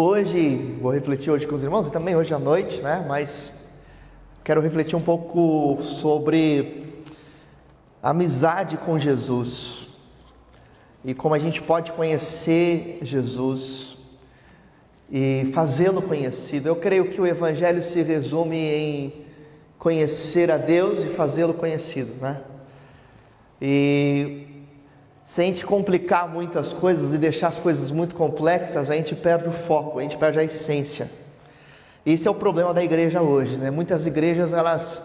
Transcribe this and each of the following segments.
Hoje, vou refletir hoje com os irmãos e também hoje à noite, né? Mas quero refletir um pouco sobre amizade com Jesus e como a gente pode conhecer Jesus e fazê-lo conhecido. Eu creio que o Evangelho se resume em conhecer a Deus e fazê-lo conhecido, né? E se a gente complicar muitas coisas e deixar as coisas muito complexas, a gente perde o foco, a gente perde a essência. Esse é o problema da igreja hoje, né? Muitas igrejas elas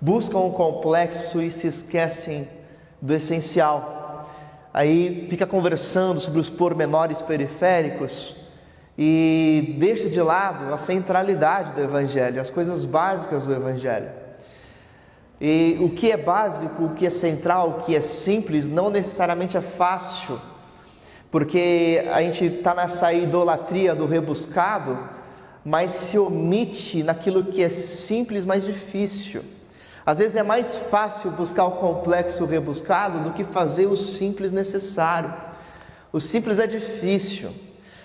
buscam o complexo e se esquecem do essencial. Aí fica conversando sobre os pormenores periféricos e deixa de lado a centralidade do evangelho, as coisas básicas do evangelho. E o que é básico, o que é central, o que é simples, não necessariamente é fácil, porque a gente está nessa idolatria do rebuscado, mas se omite naquilo que é simples, mas difícil. Às vezes é mais fácil buscar o complexo rebuscado do que fazer o simples necessário. O simples é difícil.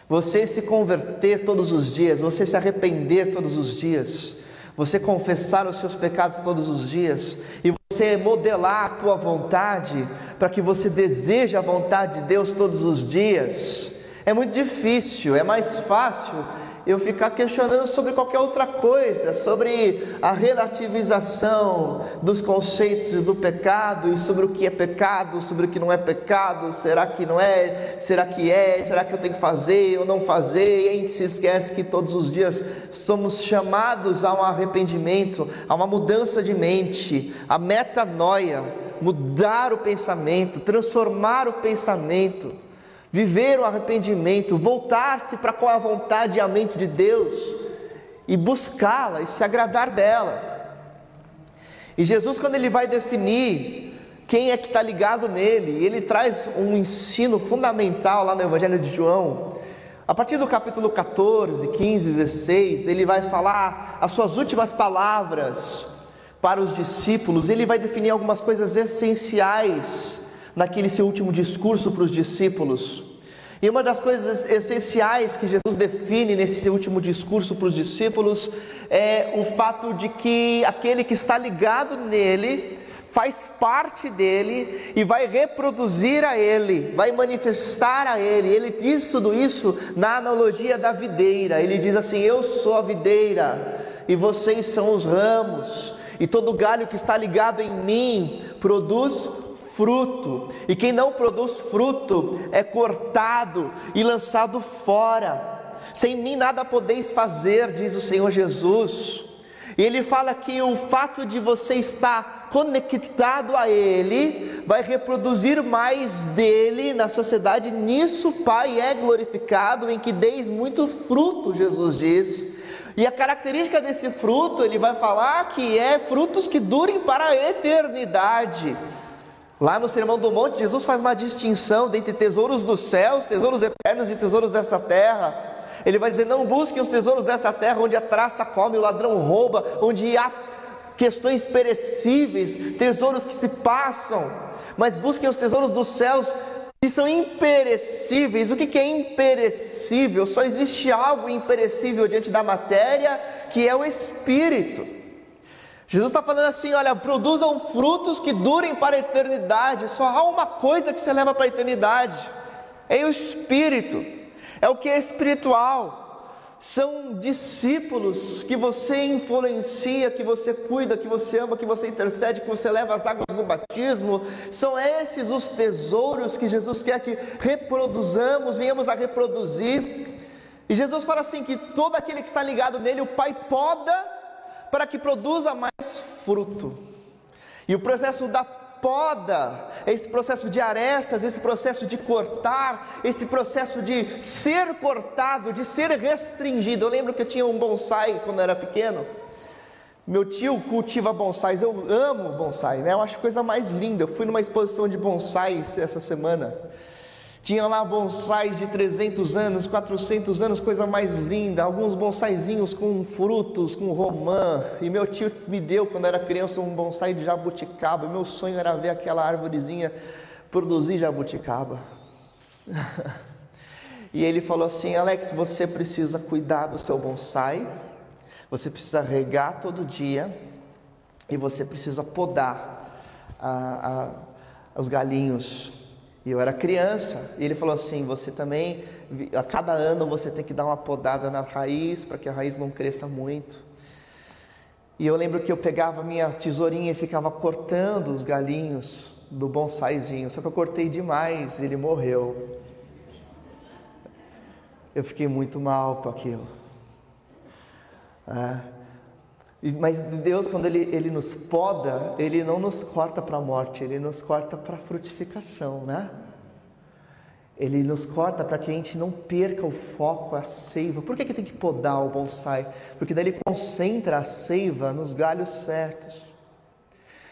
Você se converter todos os dias, você se arrepender todos os dias, você confessar os seus pecados todos os dias e você modelar a tua vontade para que você deseje a vontade de Deus todos os dias. É muito difícil, é mais fácil eu ficar questionando sobre qualquer outra coisa, sobre a relativização dos conceitos do pecado e sobre o que é pecado, sobre o que não é pecado, será que não é, será que é, será que eu tenho que fazer ou não fazer, e a gente se esquece que todos os dias somos chamados a um arrependimento, a uma mudança de mente, a metanoia, mudar o pensamento, transformar o pensamento viver o arrependimento, voltar-se para qual é a vontade e a mente de Deus e buscá-la e se agradar dela. E Jesus, quando ele vai definir quem é que está ligado nele, ele traz um ensino fundamental lá no Evangelho de João. A partir do capítulo 14, 15, 16, ele vai falar as suas últimas palavras para os discípulos, ele vai definir algumas coisas essenciais naquele seu último discurso para os discípulos. E uma das coisas essenciais que Jesus define nesse seu último discurso para os discípulos é o fato de que aquele que está ligado nele faz parte dele e vai reproduzir a ele, vai manifestar a ele. Ele diz tudo isso na analogia da videira. Ele diz assim: Eu sou a videira e vocês são os ramos, e todo galho que está ligado em mim produz fruto, e quem não produz fruto é cortado e lançado fora. Sem mim nada podeis fazer, diz o Senhor Jesus. E ele fala que o fato de você estar conectado a Ele vai reproduzir mais dele na sociedade. Nisso o Pai é glorificado, em que deis muito fruto, Jesus diz. E a característica desse fruto, ele vai falar que é frutos que durem para a eternidade. Lá no Sermão do Monte, Jesus faz uma distinção entre tesouros dos céus, tesouros eternos e tesouros dessa terra. Ele vai dizer: não busquem os tesouros dessa terra, onde a traça come, o ladrão rouba, onde há questões perecíveis, tesouros que se passam, mas busquem os tesouros dos céus que são imperecíveis. O que é imperecível? Só existe algo imperecível diante da matéria, que é o Espírito. Jesus está falando assim: olha, produzam frutos que durem para a eternidade. Só há uma coisa que você leva para a eternidade: é o Espírito, é o que é espiritual. São discípulos que você influencia, que você cuida, que você ama, que você intercede, que você leva as águas do batismo. São esses os tesouros que Jesus quer que reproduzamos, venhamos a reproduzir. E Jesus fala assim: que todo aquele que está ligado nele, o Pai poda para que produza mais fruto. E o processo da poda, esse processo de arestas, esse processo de cortar, esse processo de ser cortado, de ser restringido. Eu lembro que eu tinha um bonsai quando eu era pequeno. Meu tio cultiva bonsais, eu amo bonsai, né? Eu acho coisa mais linda. Eu fui numa exposição de bonsais essa semana. Tinha lá bonsais de 300 anos, 400 anos, coisa mais linda. Alguns bonsaizinhos com frutos, com romã. E meu tio me deu, quando era criança, um bonsai de jabuticaba. Meu sonho era ver aquela árvorezinha produzir jabuticaba. E ele falou assim: Alex, você precisa cuidar do seu bonsai, você precisa regar todo dia e você precisa podar a, a, os galinhos. E eu era criança, e ele falou assim: você também, a cada ano você tem que dar uma podada na raiz para que a raiz não cresça muito. E eu lembro que eu pegava minha tesourinha e ficava cortando os galinhos do bonsaizinho, só que eu cortei demais, ele morreu. Eu fiquei muito mal com aquilo. É. Mas Deus, quando ele, ele nos poda, Ele não nos corta para a morte, Ele nos corta para a frutificação, né? Ele nos corta para que a gente não perca o foco, a seiva. Por que, que tem que podar o bonsai? Porque daí ele concentra a seiva nos galhos certos.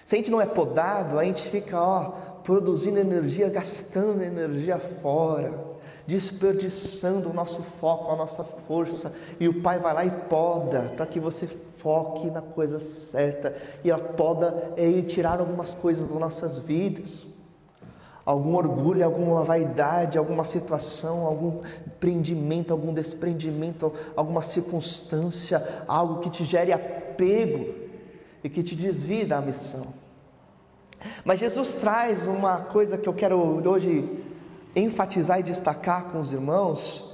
Se a gente não é podado, a gente fica ó, produzindo energia, gastando energia fora, desperdiçando o nosso foco, a nossa força. E o Pai vai lá e poda para que você foque na coisa certa. E a poda é ir tirar algumas coisas das nossas vidas algum orgulho, alguma vaidade, alguma situação, algum prendimento, algum desprendimento, alguma circunstância, algo que te gere apego e que te desvie da missão. Mas Jesus traz uma coisa que eu quero hoje enfatizar e destacar com os irmãos,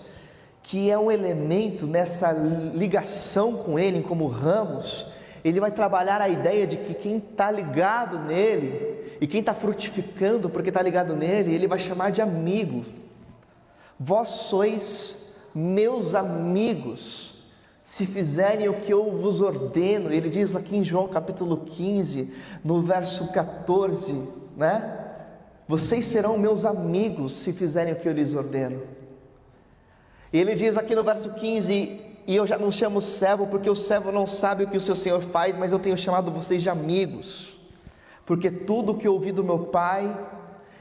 que é um elemento nessa ligação com Ele, como ramos, ele vai trabalhar a ideia de que quem está ligado nele e quem está frutificando porque está ligado nele, ele vai chamar de amigo. Vós sois meus amigos, se fizerem o que eu vos ordeno. Ele diz aqui em João capítulo 15, no verso 14, né? Vocês serão meus amigos se fizerem o que eu lhes ordeno. E ele diz aqui no verso 15: e eu já não chamo servo, porque o servo não sabe o que o seu senhor faz, mas eu tenho chamado vocês de amigos, porque tudo que ouvi do meu pai,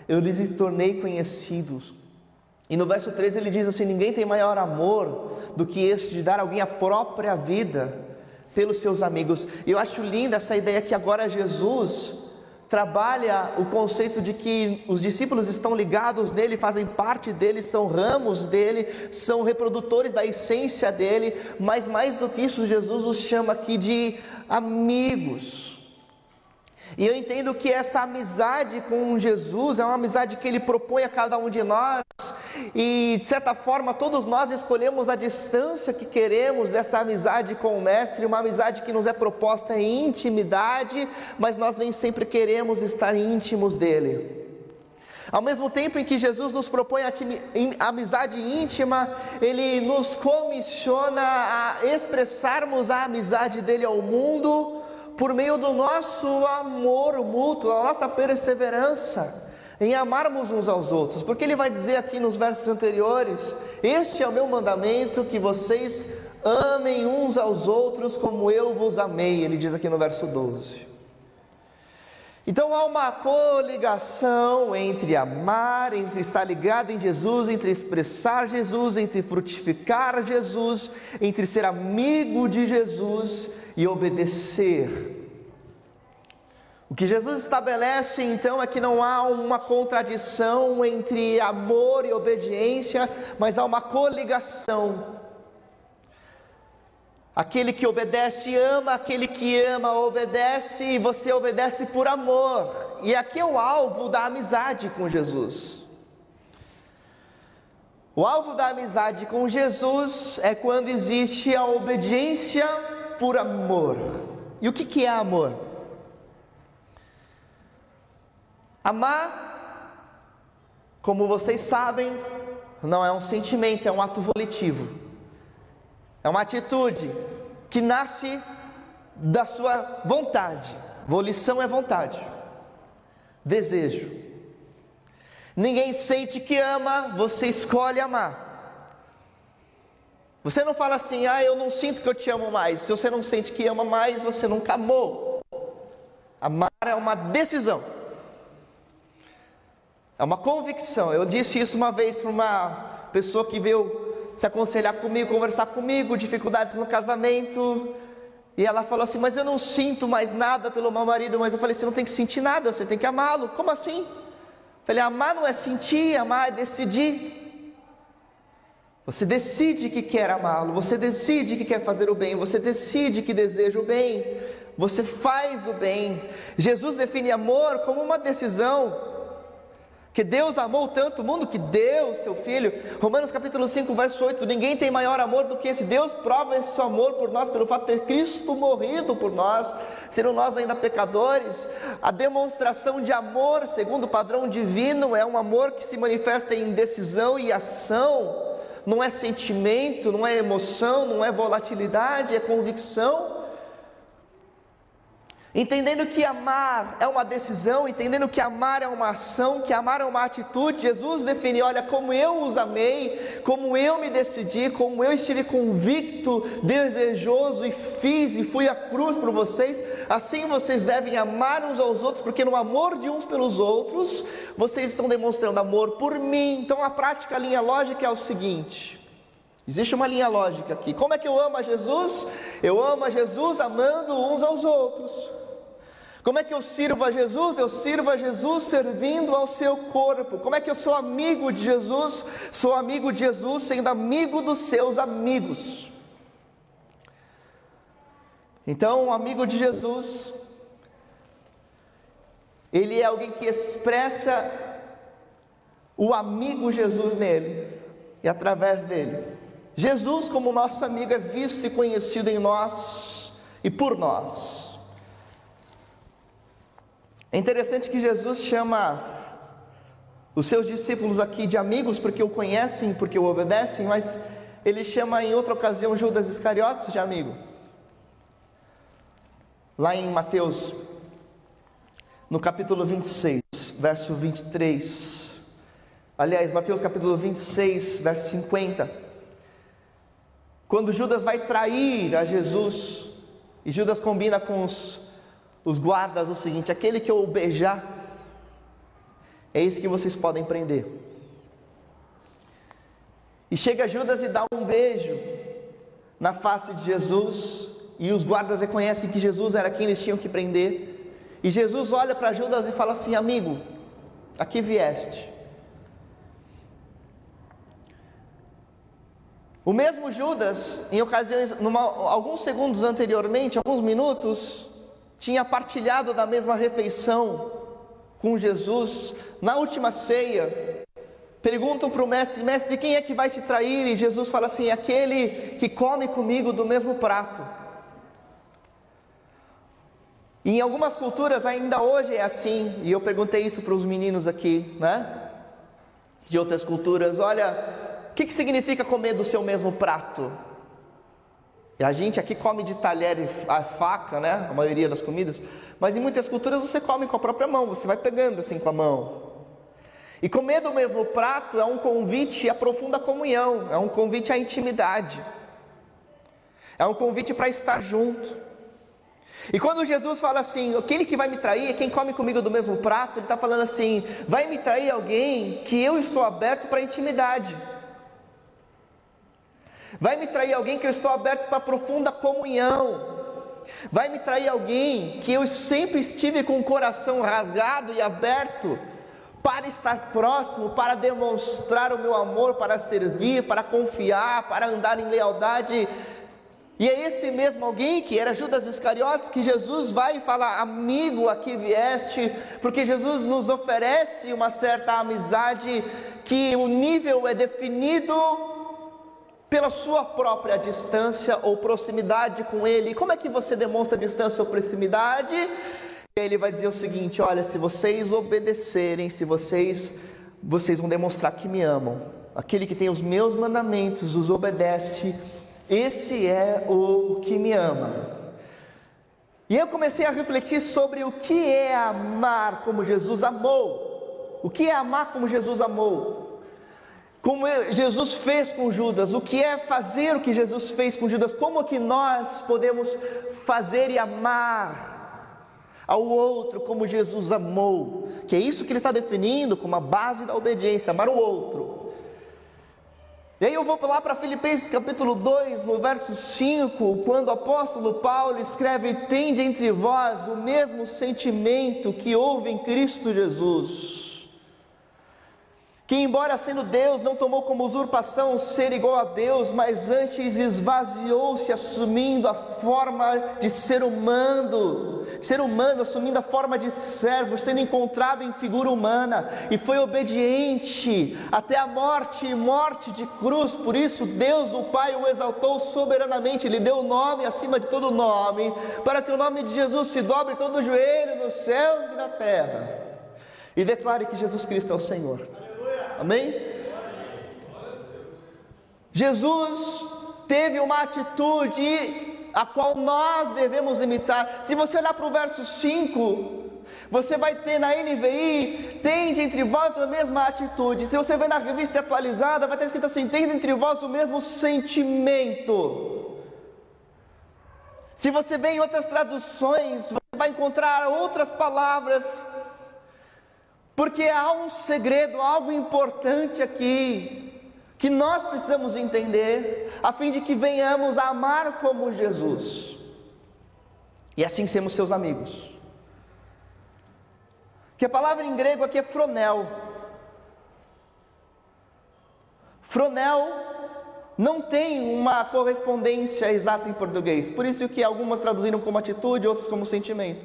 eu lhes tornei conhecidos. E no verso 13 ele diz assim: Ninguém tem maior amor do que este de dar alguém a própria vida pelos seus amigos. E eu acho linda essa ideia que agora Jesus trabalha o conceito de que os discípulos estão ligados nele, fazem parte dele, são ramos dele, são reprodutores da essência dele, mas mais do que isso, Jesus os chama aqui de amigos. E eu entendo que essa amizade com Jesus é uma amizade que ele propõe a cada um de nós, e de certa forma todos nós escolhemos a distância que queremos dessa amizade com o Mestre, uma amizade que nos é proposta em intimidade, mas nós nem sempre queremos estar íntimos dele. Ao mesmo tempo em que Jesus nos propõe a amizade íntima, Ele nos comissiona a expressarmos a amizade dele ao mundo por meio do nosso amor mútuo, a nossa perseverança em amarmos uns aos outros, porque ele vai dizer aqui nos versos anteriores: Este é o meu mandamento, que vocês amem uns aos outros como eu vos amei, ele diz aqui no verso 12. Então há uma coligação entre amar, entre estar ligado em Jesus, entre expressar Jesus, entre frutificar Jesus, entre ser amigo de Jesus e obedecer o que Jesus estabelece então é que não há uma contradição entre amor e obediência, mas há uma coligação. Aquele que obedece ama, aquele que ama obedece, e você obedece por amor. E aqui é o alvo da amizade com Jesus. O alvo da amizade com Jesus é quando existe a obediência por amor. E o que, é amor? Amar, como vocês sabem, não é um sentimento, é um ato volitivo. É uma atitude que nasce da sua vontade. Volição é vontade, desejo. Ninguém sente que ama, você escolhe amar. Você não fala assim, ah, eu não sinto que eu te amo mais. Se você não sente que ama mais, você nunca amou. Amar é uma decisão. É uma convicção. Eu disse isso uma vez para uma pessoa que veio se aconselhar comigo, conversar comigo, dificuldades no casamento. E ela falou assim: Mas eu não sinto mais nada pelo meu marido. Mas eu falei: Você não tem que sentir nada, você tem que amá-lo. Como assim? Eu falei: Amar não é sentir, amar é decidir. Você decide que quer amá-lo, você decide que quer fazer o bem, você decide que deseja o bem, você faz o bem. Jesus define amor como uma decisão. Que Deus amou tanto o mundo que deu seu filho. Romanos capítulo 5, verso 8: Ninguém tem maior amor do que esse. Deus prova esse seu amor por nós pelo fato de ter Cristo morrido por nós, sendo nós ainda pecadores. A demonstração de amor, segundo o padrão divino, é um amor que se manifesta em decisão e ação. Não é sentimento, não é emoção, não é volatilidade, é convicção. Entendendo que amar é uma decisão, entendendo que amar é uma ação, que amar é uma atitude, Jesus define: olha, como eu os amei, como eu me decidi, como eu estive convicto, desejoso e fiz e fui à cruz por vocês, assim vocês devem amar uns aos outros, porque no amor de uns pelos outros, vocês estão demonstrando amor por mim. Então a prática, a linha lógica é o seguinte: Existe uma linha lógica aqui. Como é que eu amo a Jesus? Eu amo a Jesus amando uns aos outros. Como é que eu sirvo a Jesus? Eu sirvo a Jesus servindo ao seu corpo. Como é que eu sou amigo de Jesus? Sou amigo de Jesus sendo amigo dos seus amigos. Então, o amigo de Jesus, ele é alguém que expressa o amigo Jesus nele e através dele. Jesus, como nosso amigo, é visto e conhecido em nós e por nós. É interessante que Jesus chama os seus discípulos aqui de amigos porque o conhecem, porque o obedecem, mas ele chama em outra ocasião Judas Iscariotes de amigo. Lá em Mateus, no capítulo 26, verso 23. Aliás, Mateus capítulo 26, verso 50. Quando Judas vai trair a Jesus, e Judas combina com os os guardas o seguinte: aquele que eu beijar, isso que vocês podem prender. E chega Judas e dá um beijo na face de Jesus, e os guardas reconhecem que Jesus era quem eles tinham que prender. E Jesus olha para Judas e fala assim: Amigo, aqui vieste. O mesmo Judas, em ocasiões, numa, alguns segundos anteriormente, alguns minutos, tinha partilhado da mesma refeição com Jesus na última ceia. Perguntam para o mestre: Mestre, quem é que vai te trair? E Jesus fala assim: Aquele que come comigo do mesmo prato. E em algumas culturas ainda hoje é assim, e eu perguntei isso para os meninos aqui, né? De outras culturas: Olha, o que, que significa comer do seu mesmo prato? A gente aqui come de talher e faca, né? A maioria das comidas. Mas em muitas culturas você come com a própria mão, você vai pegando assim com a mão. E comer do mesmo prato é um convite à profunda comunhão, é um convite à intimidade. É um convite para estar junto. E quando Jesus fala assim, aquele que vai me trair é quem come comigo do mesmo prato, ele está falando assim: vai me trair alguém que eu estou aberto para intimidade. Vai me trair alguém que eu estou aberto para profunda comunhão. Vai me trair alguém que eu sempre estive com o coração rasgado e aberto para estar próximo, para demonstrar o meu amor, para servir, para confiar, para andar em lealdade. E é esse mesmo alguém que era Judas Iscariotes que Jesus vai e fala: Amigo, aqui vieste, porque Jesus nos oferece uma certa amizade que o nível é definido pela sua própria distância ou proximidade com Ele. Como é que você demonstra distância ou proximidade? Ele vai dizer o seguinte: olha, se vocês obedecerem, se vocês, vocês vão demonstrar que me amam. Aquele que tem os meus mandamentos, os obedece, esse é o que me ama. E eu comecei a refletir sobre o que é amar como Jesus amou. O que é amar como Jesus amou? Como Jesus fez com Judas, o que é fazer o que Jesus fez com Judas, como que nós podemos fazer e amar ao outro como Jesus amou, que é isso que ele está definindo como a base da obediência, amar o outro. E aí eu vou lá para Filipenses capítulo 2, no verso 5, quando o apóstolo Paulo escreve: Tende entre vós o mesmo sentimento que houve em Cristo Jesus que, embora sendo Deus, não tomou como usurpação ser igual a Deus, mas antes esvaziou-se, assumindo a forma de ser humano, ser humano, assumindo a forma de servo, sendo encontrado em figura humana, e foi obediente até a morte e morte de cruz. Por isso, Deus, o Pai, o exaltou soberanamente, lhe deu o nome acima de todo nome, para que o nome de Jesus se dobre todo o joelho nos céus e na terra, e declare que Jesus Cristo é o Senhor. Amém? Jesus teve uma atitude a qual nós devemos imitar. Se você olhar para o verso 5, você vai ter na NVI, tende entre vós a mesma atitude. Se você ver na revista atualizada, vai ter escrito assim: tende entre vós o mesmo sentimento. Se você vê em outras traduções, você vai encontrar outras palavras porque há um segredo, algo importante aqui, que nós precisamos entender, a fim de que venhamos a amar como Jesus, e assim sermos seus amigos. Que a palavra em grego aqui é fronel. Fronel não tem uma correspondência exata em português, por isso que algumas traduziram como atitude, outras como sentimento.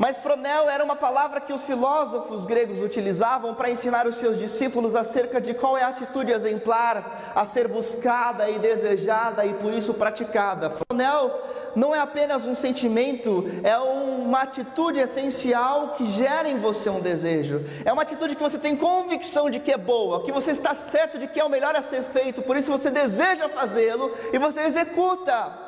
Mas fronel era uma palavra que os filósofos gregos utilizavam para ensinar os seus discípulos acerca de qual é a atitude exemplar a ser buscada e desejada e por isso praticada. Fronel não é apenas um sentimento, é uma atitude essencial que gera em você um desejo. É uma atitude que você tem convicção de que é boa, que você está certo de que é o melhor a ser feito, por isso você deseja fazê-lo e você executa.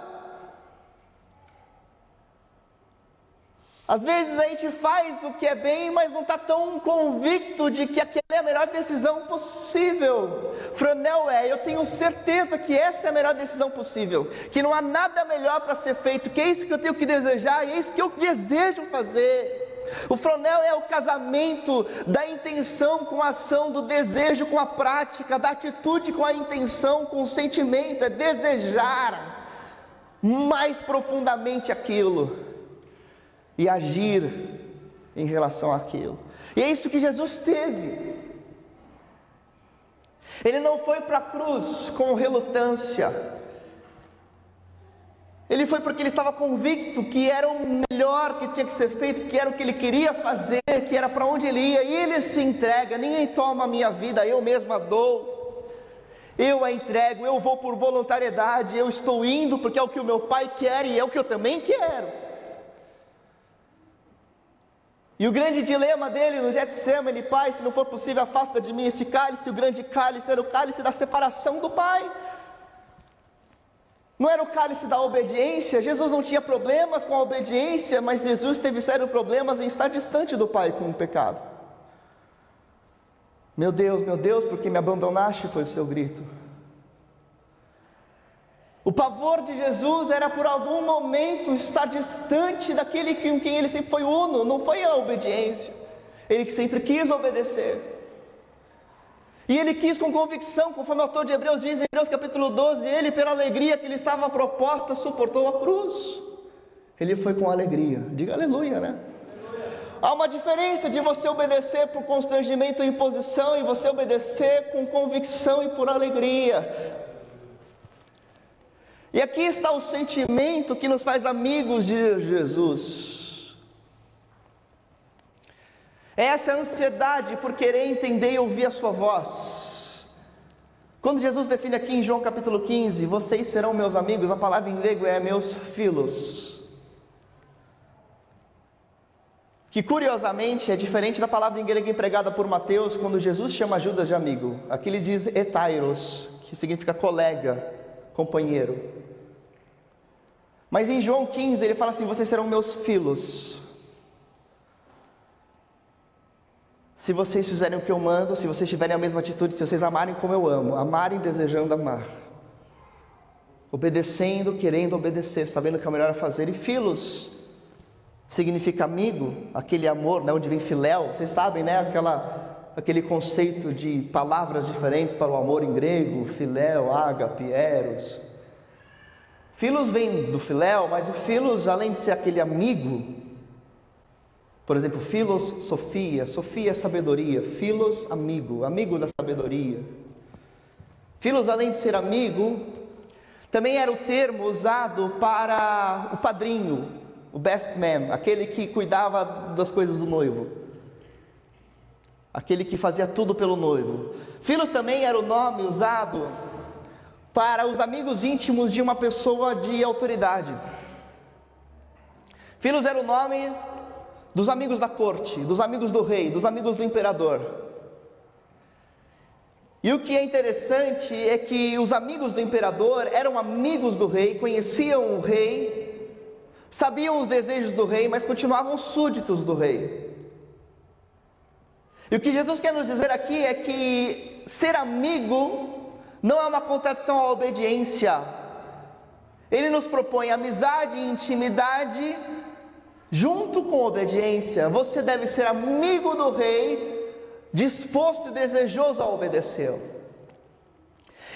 Às vezes a gente faz o que é bem, mas não está tão convicto de que aquela é a melhor decisão possível. Fronel é, eu tenho certeza que essa é a melhor decisão possível, que não há nada melhor para ser feito, que é isso que eu tenho que desejar e é isso que eu desejo fazer. O fronel é o casamento da intenção com a ação, do desejo com a prática, da atitude com a intenção, com o sentimento, é desejar mais profundamente aquilo e agir em relação àquilo. E é isso que Jesus teve. Ele não foi para a cruz com relutância. Ele foi porque ele estava convicto que era o melhor que tinha que ser feito, que era o que ele queria fazer, que era para onde ele ia, e ele se entrega. Ninguém toma a minha vida, eu mesmo a dou. Eu a entrego, eu vou por voluntariedade, eu estou indo porque é o que o meu pai quer e é o que eu também quero. E o grande dilema dele no Getsemane, pai, se não for possível, afasta de mim este cálice, o grande cálice era o cálice da separação do pai. Não era o cálice da obediência, Jesus não tinha problemas com a obediência, mas Jesus teve sérios problemas em estar distante do Pai com o pecado. Meu Deus, meu Deus, porque me abandonaste? Foi o seu grito. O pavor de Jesus era por algum momento estar distante daquele com quem ele sempre foi uno, não foi a obediência. Ele que sempre quis obedecer. E ele quis com convicção, conforme o autor de Hebreus diz em Hebreus capítulo 12, ele, pela alegria que lhe estava proposta, suportou a cruz. Ele foi com alegria. Diga aleluia, né? Há uma diferença de você obedecer por constrangimento e imposição e você obedecer com convicção e por alegria. E aqui está o sentimento que nos faz amigos de Jesus. É essa ansiedade por querer entender e ouvir a sua voz. Quando Jesus define aqui em João capítulo 15, vocês serão meus amigos, a palavra em grego é meus filhos. Que curiosamente é diferente da palavra em grego empregada por Mateus quando Jesus chama Judas de amigo. Aqui ele diz etairos, que significa colega, companheiro. Mas em João 15 ele fala assim: Vocês serão meus filhos. Se vocês fizerem o que eu mando, se vocês tiverem a mesma atitude, se vocês amarem como eu amo, amarem desejando amar, obedecendo, querendo obedecer, sabendo que é o melhor a fazer, e filhos significa amigo, aquele amor, né, onde vem filéu, vocês sabem, né, aquela, aquele conceito de palavras diferentes para o amor em grego, filéu, ágape, eros, Filos vem do filéu, mas o filos, além de ser aquele amigo, Por exemplo, Filos, Sofia, Sofia é sabedoria, Filos, amigo, amigo da sabedoria. Filos, além de ser amigo, também era o termo usado para o padrinho, o best man, aquele que cuidava das coisas do noivo, aquele que fazia tudo pelo noivo. Filos também era o nome usado para os amigos íntimos de uma pessoa de autoridade. Filos era o nome dos amigos da corte, dos amigos do rei, dos amigos do imperador. E o que é interessante é que os amigos do imperador eram amigos do rei, conheciam o rei, sabiam os desejos do rei, mas continuavam súditos do rei. E o que Jesus quer nos dizer aqui é que ser amigo não é uma contradição à obediência. Ele nos propõe amizade e intimidade junto com obediência. Você deve ser amigo do rei disposto e desejoso a obedecê-lo.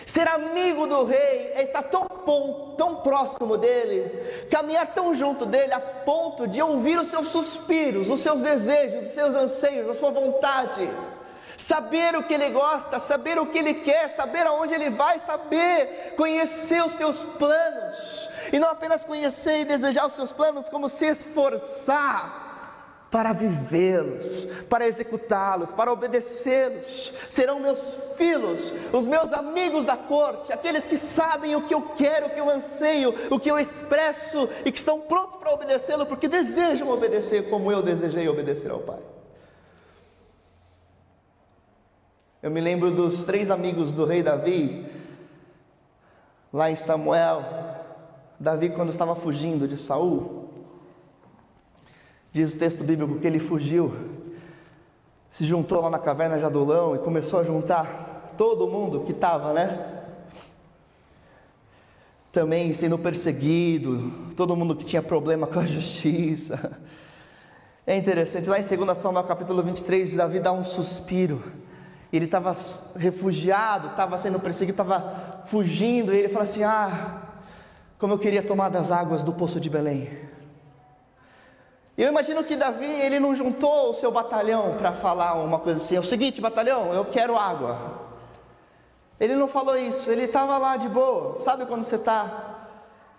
Ser amigo do rei é estar tão, tão próximo dele, caminhar tão junto dele a ponto de ouvir os seus suspiros, os seus desejos, os seus anseios, a sua vontade, saber o que ele gosta, saber o que ele quer, saber aonde ele vai, saber conhecer os seus planos, e não apenas conhecer e desejar os seus planos, como se esforçar para vivê-los, para executá-los, para obedecê-los. Serão meus filhos, os meus amigos da corte, aqueles que sabem o que eu quero, o que eu anseio, o que eu expresso e que estão prontos para obedecê-lo, porque desejam obedecer como eu desejei obedecer ao Pai. Eu me lembro dos três amigos do rei Davi, lá em Samuel. Davi, quando estava fugindo de Saul, Diz o texto bíblico que ele fugiu, se juntou lá na caverna de Adulão e começou a juntar todo mundo que estava, né? Também sendo perseguido, todo mundo que tinha problema com a justiça. É interessante, lá em 2 Samuel capítulo 23, Davi dá um suspiro. Ele estava refugiado, estava sendo perseguido, estava fugindo, e ele fala assim: Ah, como eu queria tomar das águas do poço de Belém. Eu imagino que Davi, ele não juntou o seu batalhão para falar uma coisa assim, é o seguinte, batalhão, eu quero água. Ele não falou isso, ele estava lá de boa. Sabe quando você está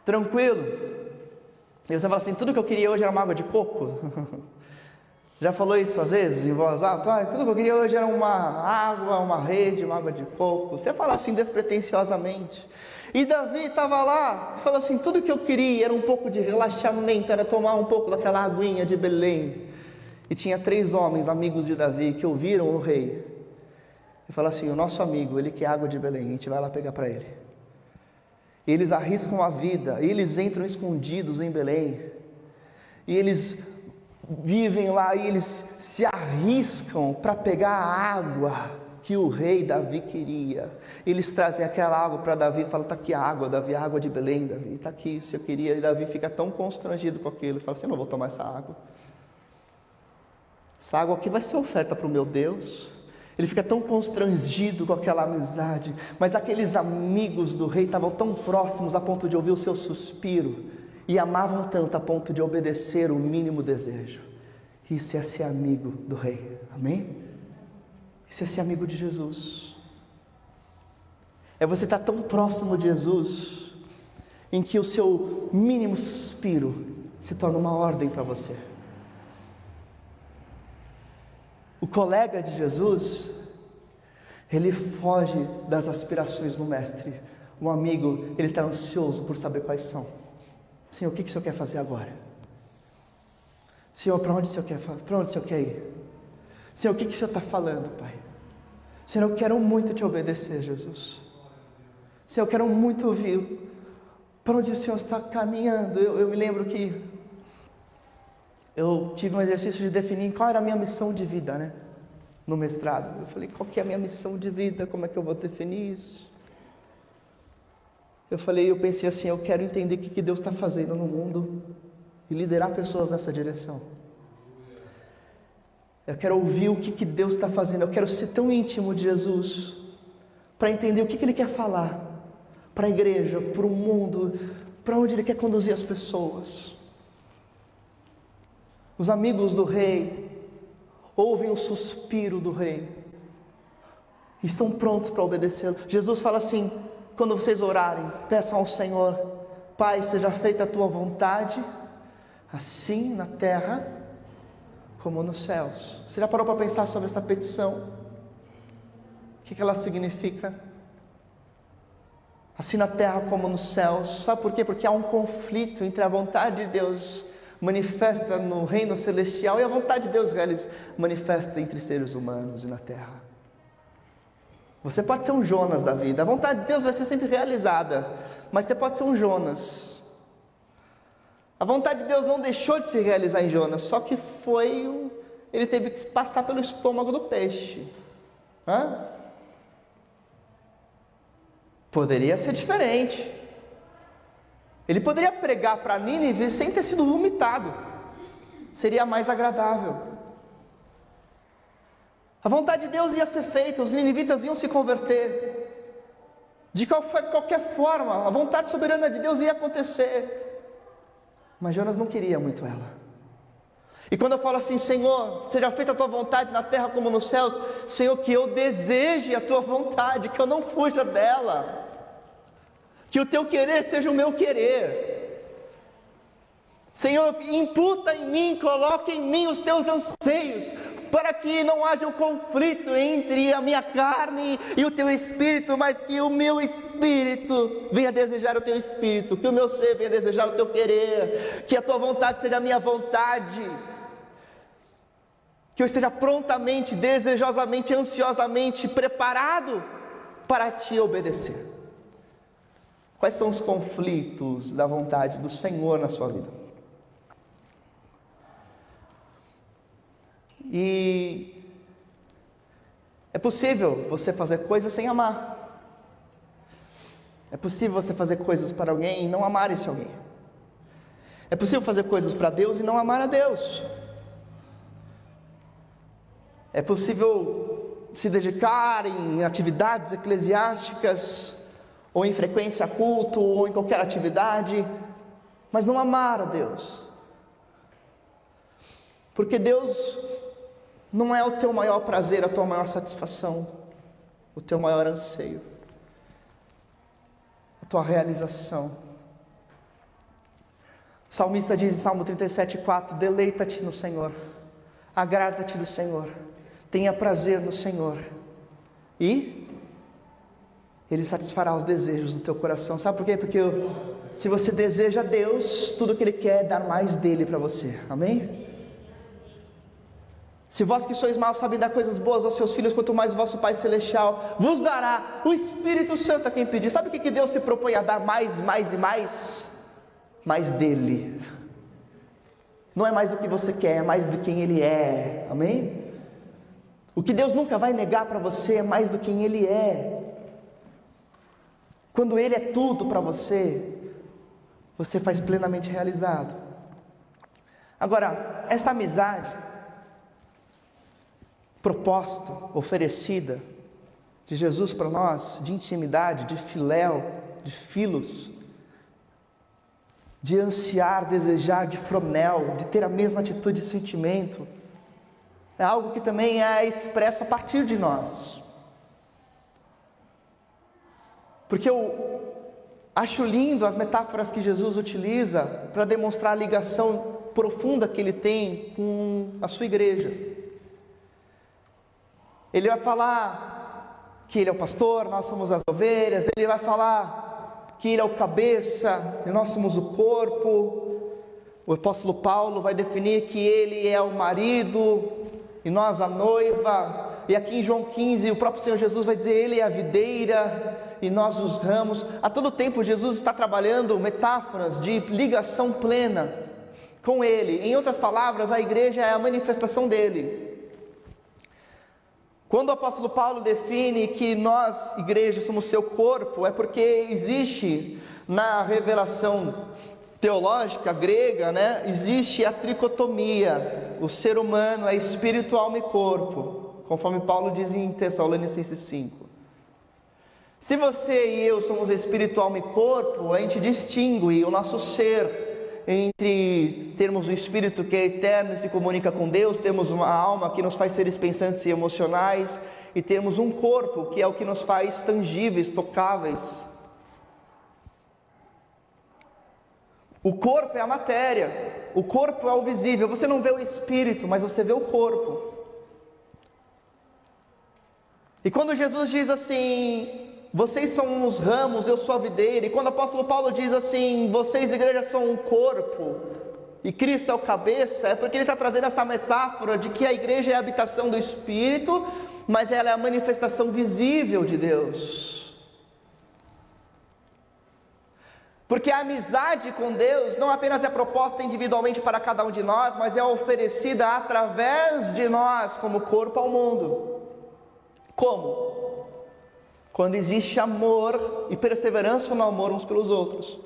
tranquilo? E você fala assim, tudo que eu queria hoje era uma água de coco. Já falou isso às vezes em voz alta? Ah, tudo que eu queria hoje era uma água, uma rede, uma água de coco. Você fala assim despretensiosamente. E Davi estava lá, falou assim: tudo que eu queria era um pouco de relaxamento, era tomar um pouco daquela aguinha de Belém. E tinha três homens, amigos de Davi, que ouviram o rei. E falaram assim: o nosso amigo, ele quer água de Belém, a gente vai lá pegar para ele. E eles arriscam a vida, eles entram escondidos em Belém. E eles vivem lá e eles se arriscam para pegar a água que o rei Davi queria. Eles trazem aquela água para Davi e falam: está aqui a água, Davi, a água de Belém, Davi, está aqui, se eu queria. E Davi fica tão constrangido com aquilo, fala assim: não vou tomar essa água. Essa água aqui vai ser oferta para o meu Deus. Ele fica tão constrangido com aquela amizade, mas aqueles amigos do rei estavam tão próximos a ponto de ouvir o seu suspiro e amavam tanto a ponto de obedecer o mínimo desejo. Isso é ser amigo do rei, amém? Isso é ser amigo de Jesus. É você estar tão próximo de Jesus, em que o seu mínimo suspiro se torna uma ordem para você. O colega de Jesus, ele foge das aspirações do Mestre. O amigo, ele está ansioso por saber quais são. Senhor, o que, que o Senhor quer fazer agora? Senhor, para onde o Senhor quer, para onde o Senhor quer ir? Senhor, o que, que o Senhor está falando, Pai? Senhor, eu quero muito te obedecer, Jesus. Senhor, eu quero muito ouvir para onde o Senhor está caminhando. Eu, eu me lembro que eu tive um exercício de definir qual era a minha missão de vida, né? No mestrado. Eu falei, qual que é a minha missão de vida? Como é que eu vou definir isso? Eu falei, eu pensei assim, eu quero entender o que Deus está fazendo no mundo e liderar pessoas nessa direção. Eu quero ouvir o que, que Deus está fazendo. Eu quero ser tão íntimo de Jesus para entender o que, que Ele quer falar para a igreja, para o mundo, para onde Ele quer conduzir as pessoas. Os amigos do rei ouvem o suspiro do rei, estão prontos para obedecê-lo. Jesus fala assim: quando vocês orarem, peçam ao Senhor, Pai, seja feita a tua vontade, assim na terra como nos céus. Você já parou para pensar sobre essa petição? O que ela significa? Assim na terra como nos céus. Sabe por quê? Porque há um conflito entre a vontade de Deus manifesta no reino celestial e a vontade de Deus manifesta entre seres humanos e na terra. Você pode ser um Jonas da vida, a vontade de Deus vai ser sempre realizada, mas você pode ser um Jonas. A vontade de Deus não deixou de se realizar em Jonas, só que foi, ele teve que passar pelo estômago do peixe. Hã? Poderia ser diferente. Ele poderia pregar para Nínive sem ter sido vomitado. Seria mais agradável. A vontade de Deus ia ser feita, os ninivitas iam se converter. De qualquer forma, a vontade soberana de Deus ia acontecer. Mas Jonas não queria muito ela. E quando eu falo assim, Senhor, seja feita a tua vontade na terra como nos céus, Senhor, que eu deseje a tua vontade, que eu não fuja dela, que o teu querer seja o meu querer. Senhor, imputa em mim, coloque em mim os teus anseios, para que não haja um conflito entre a minha carne e o teu espírito, mas que o meu espírito venha desejar o teu espírito, que o meu ser venha desejar o teu querer, que a tua vontade seja a minha vontade, que eu esteja prontamente, desejosamente, ansiosamente preparado para te obedecer. Quais são os conflitos da vontade do Senhor na sua vida? E é possível você fazer coisas sem amar. É possível você fazer coisas para alguém e não amar esse alguém. É possível fazer coisas para Deus e não amar a Deus. É possível se dedicar em atividades eclesiásticas, ou em frequência a culto, ou em qualquer atividade, mas não amar a Deus. Porque Deus não é o teu maior prazer, a tua maior satisfação, o teu maior anseio, a tua realização. O salmista diz em Salmo 37,4: Deleita-te no Senhor, agrada-te do Senhor, tenha prazer no Senhor, e Ele satisfará os desejos do teu coração. Sabe por quê? Porque se você deseja Deus, tudo que Ele quer é dar mais dele para você, amém? Se vós que sois maus sabem dar coisas boas aos seus filhos, quanto mais vosso Pai Celestial vos dará o Espírito Santo a quem pedir. Sabe o que Deus se propõe a dar mais, mais e mais? Mais dele. Não é mais do que você quer, é mais do quem Ele é. Amém? O que Deus nunca vai negar para você é mais do quem Ele é. Quando Ele é tudo para você, você faz plenamente realizado. Agora, essa amizade proposta, oferecida de Jesus para nós, de intimidade, de filéu, de filos, de ansiar, desejar, de fronel, de ter a mesma atitude e sentimento, é algo que também é expresso a partir de nós. Porque eu acho lindo as metáforas que Jesus utiliza para demonstrar a ligação profunda que ele tem com a sua igreja. Ele vai falar que ele é o pastor, nós somos as ovelhas, ele vai falar que ele é o cabeça e nós somos o corpo. O apóstolo Paulo vai definir que ele é o marido e nós a noiva. E aqui em João 15, o próprio Senhor Jesus vai dizer: Ele é a videira e nós os ramos. A todo tempo, Jesus está trabalhando metáforas de ligação plena com Ele. Em outras palavras, a igreja é a manifestação dele. Quando o apóstolo Paulo define que nós, igreja, somos seu corpo, é porque existe na revelação teológica grega, né, existe a tricotomia. O ser humano é espírito, alma e corpo, conforme Paulo diz em Tessalonicenses 5. Se você e eu somos espírito, alma e corpo, a gente distingue o nosso ser entre termos um espírito que é eterno e se comunica com Deus, temos uma alma que nos faz seres pensantes e emocionais, e temos um corpo que é o que nos faz tangíveis, tocáveis. O corpo é a matéria, o corpo é o visível. Você não vê o espírito, mas você vê o corpo. E quando Jesus diz assim: Vocês são os ramos, eu sou a videira. E quando o apóstolo Paulo diz assim: Vocês, igreja, são um corpo, e Cristo é o cabeça, é porque ele está trazendo essa metáfora de que a igreja é a habitação do Espírito, mas ela é a manifestação visível de Deus. Porque a amizade com Deus não apenas é proposta individualmente para cada um de nós, mas é oferecida através de nós como corpo ao mundo. Como? Quando existe amor e perseverança no amor uns pelos outros.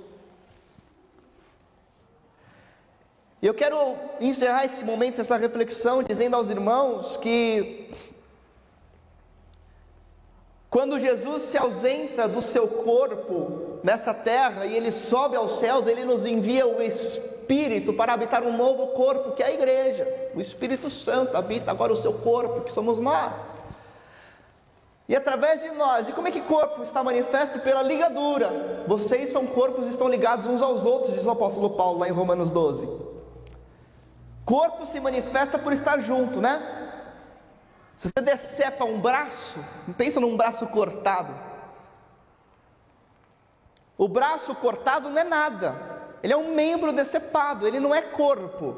E eu quero encerrar esse momento, essa reflexão, dizendo aos irmãos que quando Jesus se ausenta do seu corpo nessa terra e ele sobe aos céus, ele nos envia o Espírito para habitar um novo corpo, que é a igreja. O Espírito Santo habita agora o seu corpo, que somos nós. E através de nós, e como é que corpo está manifesto? Pela ligadura. Vocês são corpos estão ligados uns aos outros, diz o apóstolo Paulo lá em Romanos 12. Corpo se manifesta por estar junto, né? Se você decepa um braço, pensa num braço cortado. O braço cortado não é nada, ele é um membro decepado, ele não é corpo.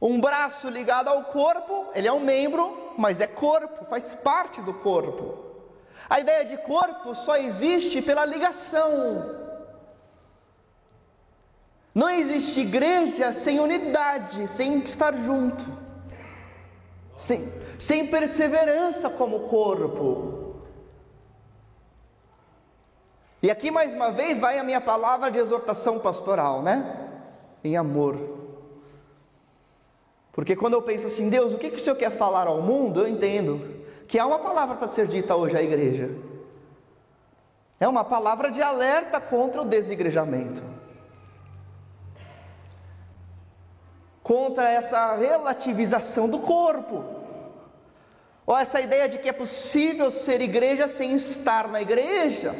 Um braço ligado ao corpo, ele é um membro, mas é corpo, faz parte do corpo. A ideia de corpo só existe pela ligação. Não existe igreja sem unidade, sem estar junto sem, sem perseverança como corpo. E aqui mais uma vez vai a minha palavra de exortação pastoral, né? Em amor. Porque quando eu penso assim, Deus, o que, que o Senhor quer falar ao mundo? Eu entendo que há uma palavra para ser dita hoje à igreja. É uma palavra de alerta contra o desigrejamento. contra essa relativização do corpo, ou essa ideia de que é possível ser igreja sem estar na igreja,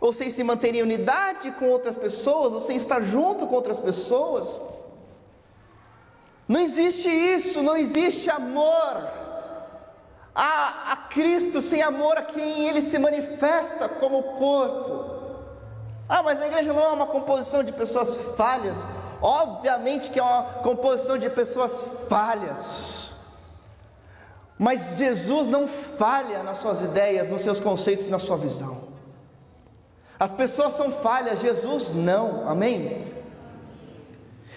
ou sem se manter em unidade com outras pessoas, ou sem estar junto com outras pessoas. Não existe isso, não existe amor a, a Cristo sem amor a quem Ele se manifesta como corpo. Ah, mas a igreja não é uma composição de pessoas falhas. Obviamente que é uma composição de pessoas falhas. Mas Jesus não falha nas suas ideias, nos seus conceitos na sua visão. As pessoas são falhas, Jesus não, amém?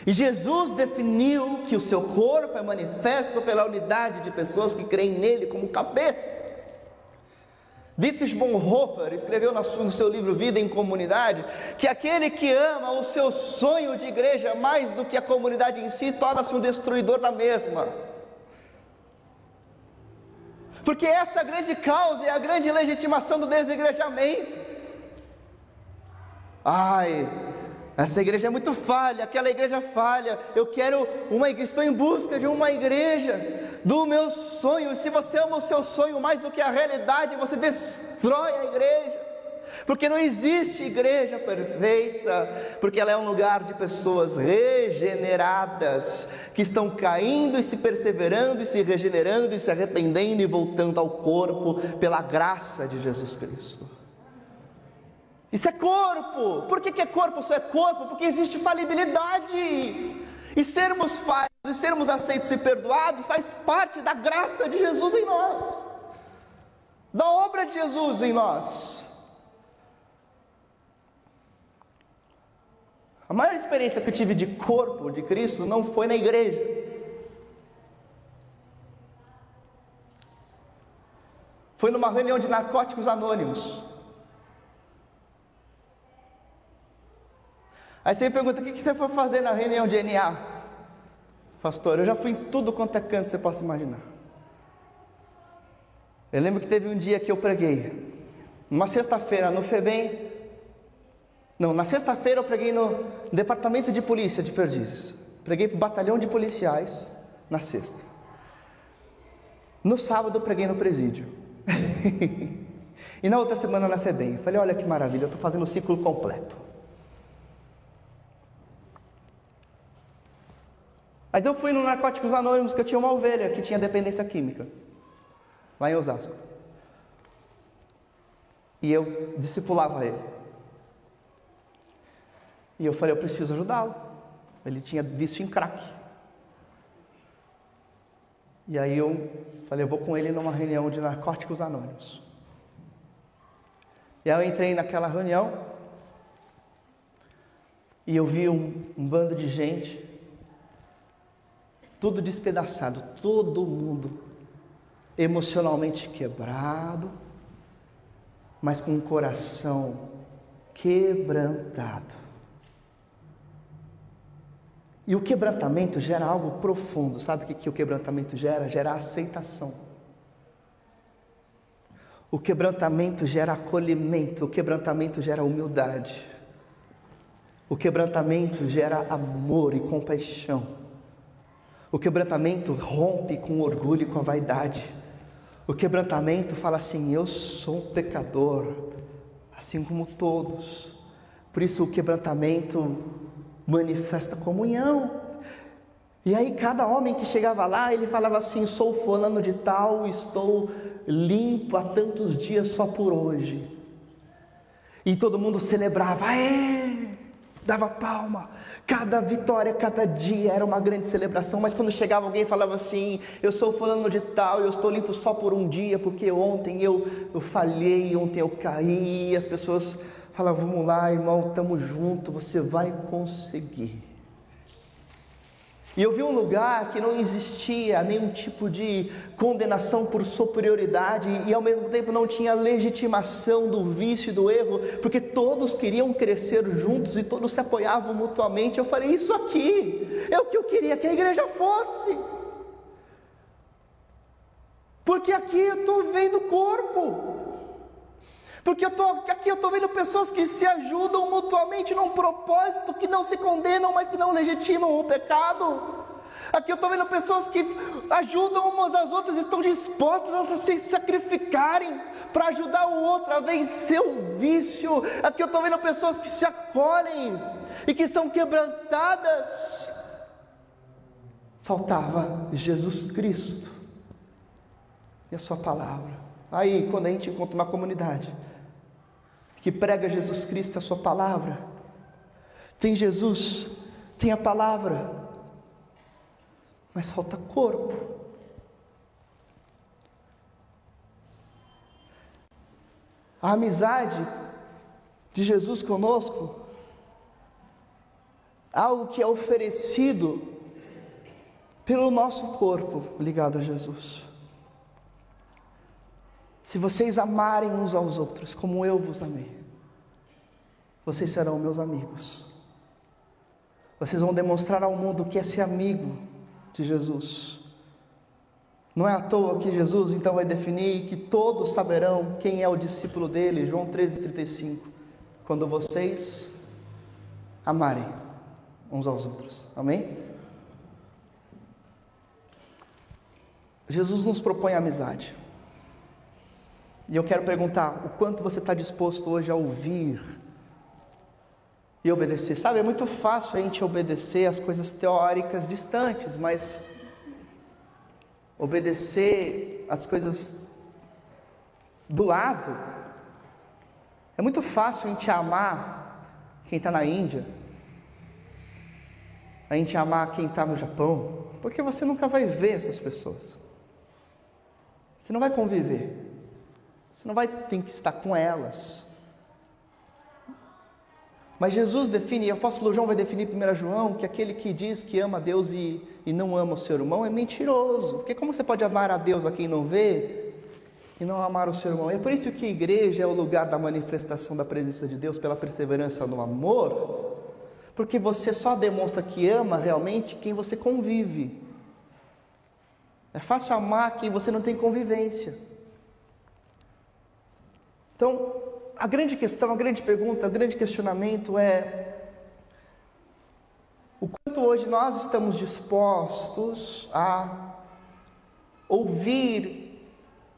E Jesus definiu que o seu corpo é manifesto pela unidade de pessoas que creem nele como cabeça. Dietrich Bonhoeffer escreveu no seu livro Vida em Comunidade que aquele que ama o seu sonho de igreja mais do que a comunidade em si torna-se um destruidor da mesma. Porque essa grande causa é a grande legitimação do desegrejamento. Ai, essa igreja é muito falha, aquela igreja falha. Eu quero uma igreja, estou em busca de uma igreja do meu sonho. E se você ama o seu sonho mais do que a realidade, você destrói a igreja. Porque não existe igreja perfeita, porque ela é um lugar de pessoas regeneradas, que estão caindo e se perseverando e se regenerando e se arrependendo e voltando ao corpo pela graça de Jesus Cristo. Isso é corpo. Por que, que é corpo? Isso é corpo porque existe falibilidade. E sermos falhos e sermos aceitos e perdoados faz parte da graça de Jesus em nós, da obra de Jesus em nós. A maior experiência que eu tive de corpo de Cristo não foi na igreja. Foi numa reunião de narcóticos anônimos. Aí você pergunta: o que você foi fazer na reunião de NA? Pastor, eu já fui em tudo quanto é canto você possa imaginar. Eu lembro que teve um dia que eu preguei, numa sexta-feira, no FEBEM, Não, na sexta-feira eu preguei no departamento de polícia de Perdizes. Preguei para o batalhão de policiais na sexta. No sábado eu preguei no presídio. e na outra semana na FEBEM. Falei, olha que maravilha, eu estou fazendo o ciclo completo. Mas eu fui no Narcóticos Anônimos que eu tinha uma ovelha que tinha dependência química, lá em Osasco. E eu discipulava ele. E eu falei, eu preciso ajudá-lo. Ele tinha vício em crack. E aí eu falei, eu vou com ele numa reunião de narcóticos anônimos. E aí eu entrei naquela reunião e eu vi um, um bando de gente tudo despedaçado, todo mundo emocionalmente quebrado, mas com um coração quebrantado. E o quebrantamento gera algo profundo, sabe o que, que o quebrantamento gera? Gera aceitação. O quebrantamento gera acolhimento, o quebrantamento gera humildade. O quebrantamento gera amor e compaixão. O quebrantamento rompe com o orgulho e com a vaidade. O quebrantamento fala assim: Eu sou um pecador, assim como todos. Por isso o quebrantamento manifesta comunhão. E aí cada homem que chegava lá, ele falava assim: Sou fulano de tal, estou limpo há tantos dias só por hoje. E todo mundo celebrava, Aê! Dava palma. Cada vitória, cada dia era uma grande celebração. Mas quando chegava alguém falava assim: Eu sou falando de tal, eu estou limpo só por um dia, porque ontem eu, eu falhei, ontem eu caí. E as pessoas falavam: Vamos lá, irmão, estamos juntos, você vai conseguir. E eu vi um lugar que não existia nenhum tipo de condenação por superioridade e ao mesmo tempo não tinha legitimação do vício e do erro, porque todos queriam crescer juntos e todos se apoiavam mutuamente. Eu falei: Isso aqui é o que eu queria que a igreja fosse. Porque aqui eu estou vendo corpo. Porque eu tô, aqui eu estou vendo pessoas que se ajudam mutuamente num propósito que não se condenam, mas que não legitimam o pecado. Aqui eu estou vendo pessoas que ajudam umas às outras, estão dispostas a se sacrificarem para ajudar o outro a vencer o vício. Aqui eu estou vendo pessoas que se acolhem e que são quebrantadas. Faltava Jesus Cristo e a Sua palavra. Aí, quando a gente encontra uma comunidade que prega Jesus Cristo, a Sua palavra. Tem Jesus, tem a palavra, mas falta corpo. A amizade de Jesus conosco, algo que é oferecido pelo nosso corpo ligado a Jesus. Se vocês amarem uns aos outros como eu vos amei, vocês serão meus amigos. Vocês vão demonstrar ao mundo que é ser amigo de Jesus. Não é à toa que Jesus então vai definir que todos saberão quem é o discípulo dele, João 13,35, quando vocês amarem uns aos outros. Amém? Jesus nos propõe amizade. E eu quero perguntar: o quanto você está disposto hoje a ouvir e obedecer? Sabe, é muito fácil a gente obedecer as coisas teóricas distantes, mas obedecer as coisas do lado, é muito fácil a gente amar quem está na Índia, a gente amar quem está no Japão, porque você nunca vai ver essas pessoas, você não vai conviver. Você não vai ter que estar com elas. Mas Jesus define, e o apóstolo João vai definir em 1 João, que aquele que diz que ama a Deus e, e não ama o seu irmão é mentiroso. Porque como você pode amar a Deus a quem não vê e não amar o seu irmão? É por isso que a igreja é o lugar da manifestação da presença de Deus pela perseverança no amor, porque você só demonstra que ama realmente quem você convive. É fácil amar quem você não tem convivência. Então, a grande questão, a grande pergunta, o grande questionamento é: o quanto hoje nós estamos dispostos a ouvir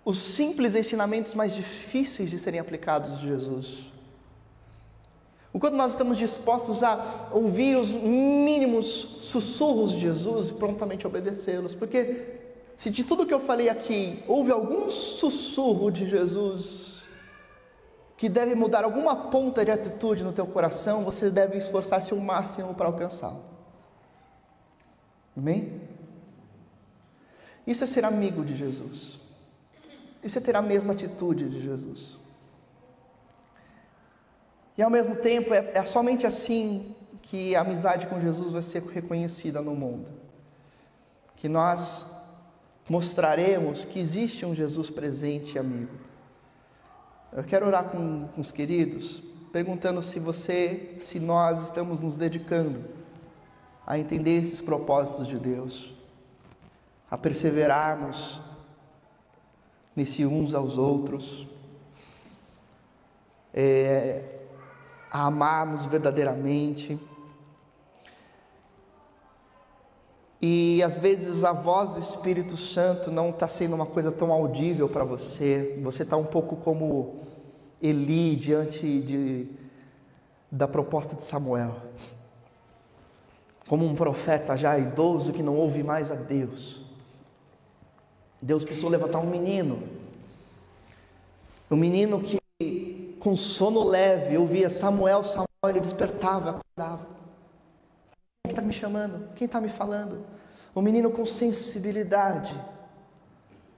os simples ensinamentos mais difíceis de serem aplicados de Jesus? O quanto nós estamos dispostos a ouvir os mínimos sussurros de Jesus e prontamente obedecê-los? Porque se de tudo que eu falei aqui houve algum sussurro de Jesus que deve mudar alguma ponta de atitude no teu coração, você deve esforçar-se o máximo para alcançá-lo. Amém? Isso é ser amigo de Jesus. Isso é ter a mesma atitude de Jesus. E ao mesmo tempo, é, é somente assim que a amizade com Jesus vai ser reconhecida no mundo. Que nós mostraremos que existe um Jesus presente e amigo. Eu quero orar com, com os queridos, perguntando se você, se nós estamos nos dedicando a entender esses propósitos de Deus, a perseverarmos nesse uns aos outros, é, a amarmos verdadeiramente. E às vezes a voz do Espírito Santo não está sendo uma coisa tão audível para você, você está um pouco como Eli diante de, da proposta de Samuel, como um profeta já idoso que não ouve mais a Deus. Deus precisou levantar um menino, um menino que com sono leve ouvia Samuel, Samuel, ele despertava, acordava. Quem está me chamando? Quem está me falando? Um menino com sensibilidade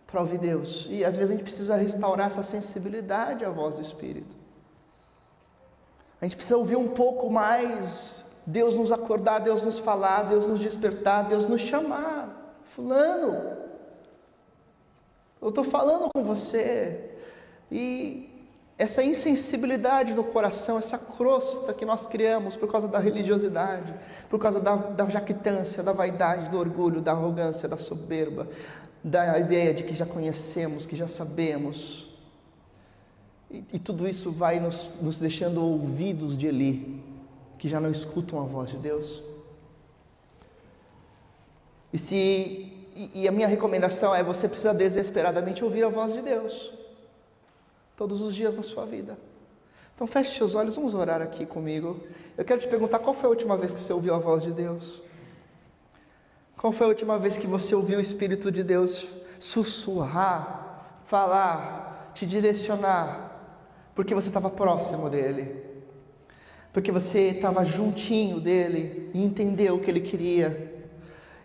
para ouvir Deus. E às vezes a gente precisa restaurar essa sensibilidade à voz do Espírito. A gente precisa ouvir um pouco mais Deus nos acordar, Deus nos falar, Deus nos despertar, Deus nos chamar. Fulano, eu estou falando com você. E essa insensibilidade no coração, essa crosta que nós criamos por causa da religiosidade, por causa da, da jactância, da vaidade, do orgulho, da arrogância, da soberba, da ideia de que já conhecemos, que já sabemos. E, e tudo isso vai nos, nos deixando ouvidos de Eli, que já não escutam a voz de Deus. E se e, e a minha recomendação é você precisa desesperadamente ouvir a voz de Deus todos os dias da sua vida. Então feche seus olhos, vamos orar aqui comigo. Eu quero te perguntar qual foi a última vez que você ouviu a voz de Deus? Qual foi a última vez que você ouviu o Espírito de Deus sussurrar, falar, te direcionar? Porque você estava próximo dele, porque você estava juntinho dele e entendeu o que ele queria.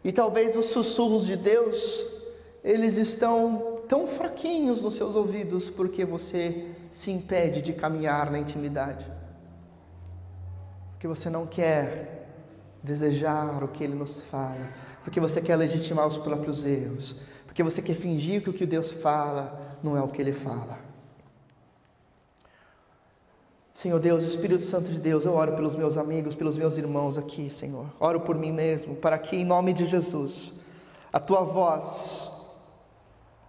E talvez os sussurros de Deus, eles estão tão fraquinhos nos seus ouvidos porque você se impede de caminhar na intimidade. Porque você não quer desejar o que ele nos fala, porque você quer legitimar os próprios erros, porque você quer fingir que o que Deus fala não é o que ele fala. Senhor Deus, Espírito Santo de Deus, eu oro pelos meus amigos, pelos meus irmãos aqui, Senhor. Oro por mim mesmo, para que, em nome de Jesus, a tua voz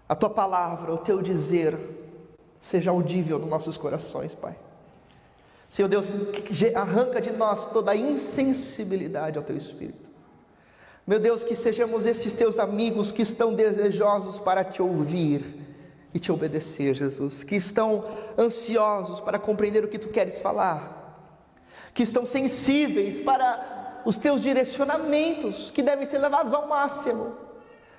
a tua palavra, o teu dizer, seja audível nos nossos corações, Pai. Senhor Deus, arranca de nós toda a insensibilidade ao teu espírito. Meu Deus, que sejamos esses teus amigos que estão desejosos para te ouvir e te obedecer, Jesus, que estão ansiosos para compreender o que tu queres falar, que estão sensíveis para os teus direcionamentos, que devem ser levados ao máximo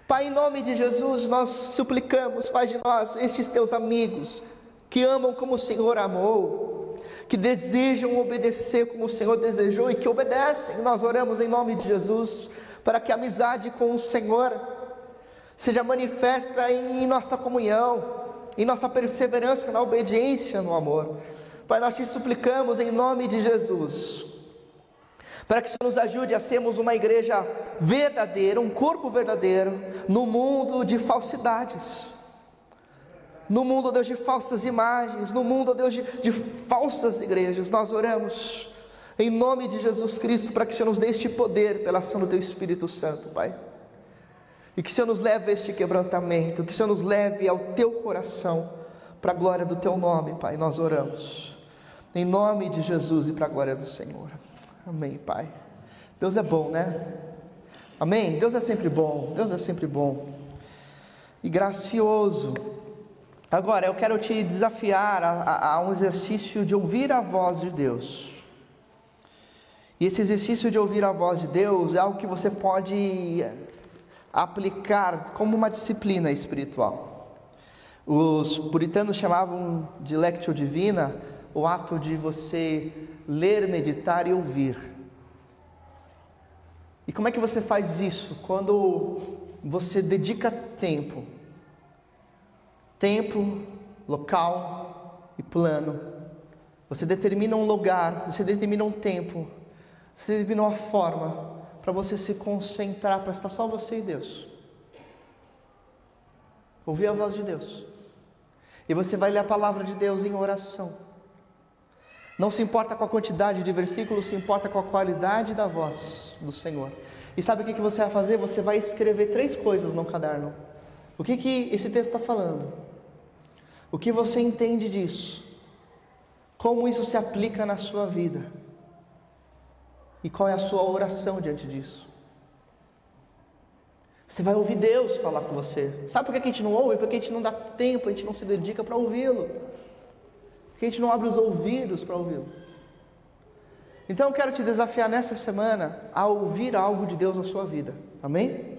Pai, em nome de Jesus, nós suplicamos, faz de nós estes teus amigos que amam como o Senhor amou, que desejam obedecer como o Senhor desejou e que obedecem. Nós oramos em nome de Jesus para que a amizade com o Senhor seja manifesta em nossa comunhão, em nossa perseverança na obediência, no amor. Pai, nós te suplicamos em nome de Jesus para que isso nos ajude a sermos uma igreja verdadeira, um corpo verdadeiro, no mundo de falsidades, no mundo, Deus, de falsas imagens, no mundo, Deus, de, de falsas igrejas. Nós oramos em nome de Jesus Cristo para que o Senhor nos dê este poder pela ação do Teu Espírito Santo, Pai. E que o Senhor nos leve a este quebrantamento, que o Senhor nos leve ao Teu coração, para a glória do Teu nome, Pai. Nós oramos. Em nome de Jesus e para a glória do Senhor. Amém, Pai. Deus é bom, né? Amém? Deus é sempre bom. Deus é sempre bom. E gracioso. Agora, eu quero te desafiar a, a, a um exercício de ouvir a voz de Deus. E esse exercício de ouvir a voz de Deus é algo que você pode aplicar como uma disciplina espiritual. Os puritanos chamavam de lectio divina o ato de você ler, meditar e ouvir. E como é que você faz isso? Quando você dedica tempo, tempo, local e plano. Você determina um lugar, você determina um tempo, você determina uma forma para você se concentrar, para estar só você e Deus. Ouvir a voz de Deus. E você vai ler a palavra de Deus em oração. Não se importa com a quantidade de versículos, se importa com a qualidade da voz do Senhor. E sabe o que você vai fazer? Você vai escrever três coisas no caderno. O que, que esse texto está falando? O que você entende disso? Como isso se aplica na sua vida? E qual é a sua oração diante disso? Você vai ouvir Deus falar com você. Sabe por que a gente não ouve? Porque a gente não dá tempo, a gente não se dedica para ouvi-lo. Porque a gente não abre os ouvidos para ouvi-lo. Então eu quero te desafiar nessa semana a ouvir algo de Deus na sua vida. Amém?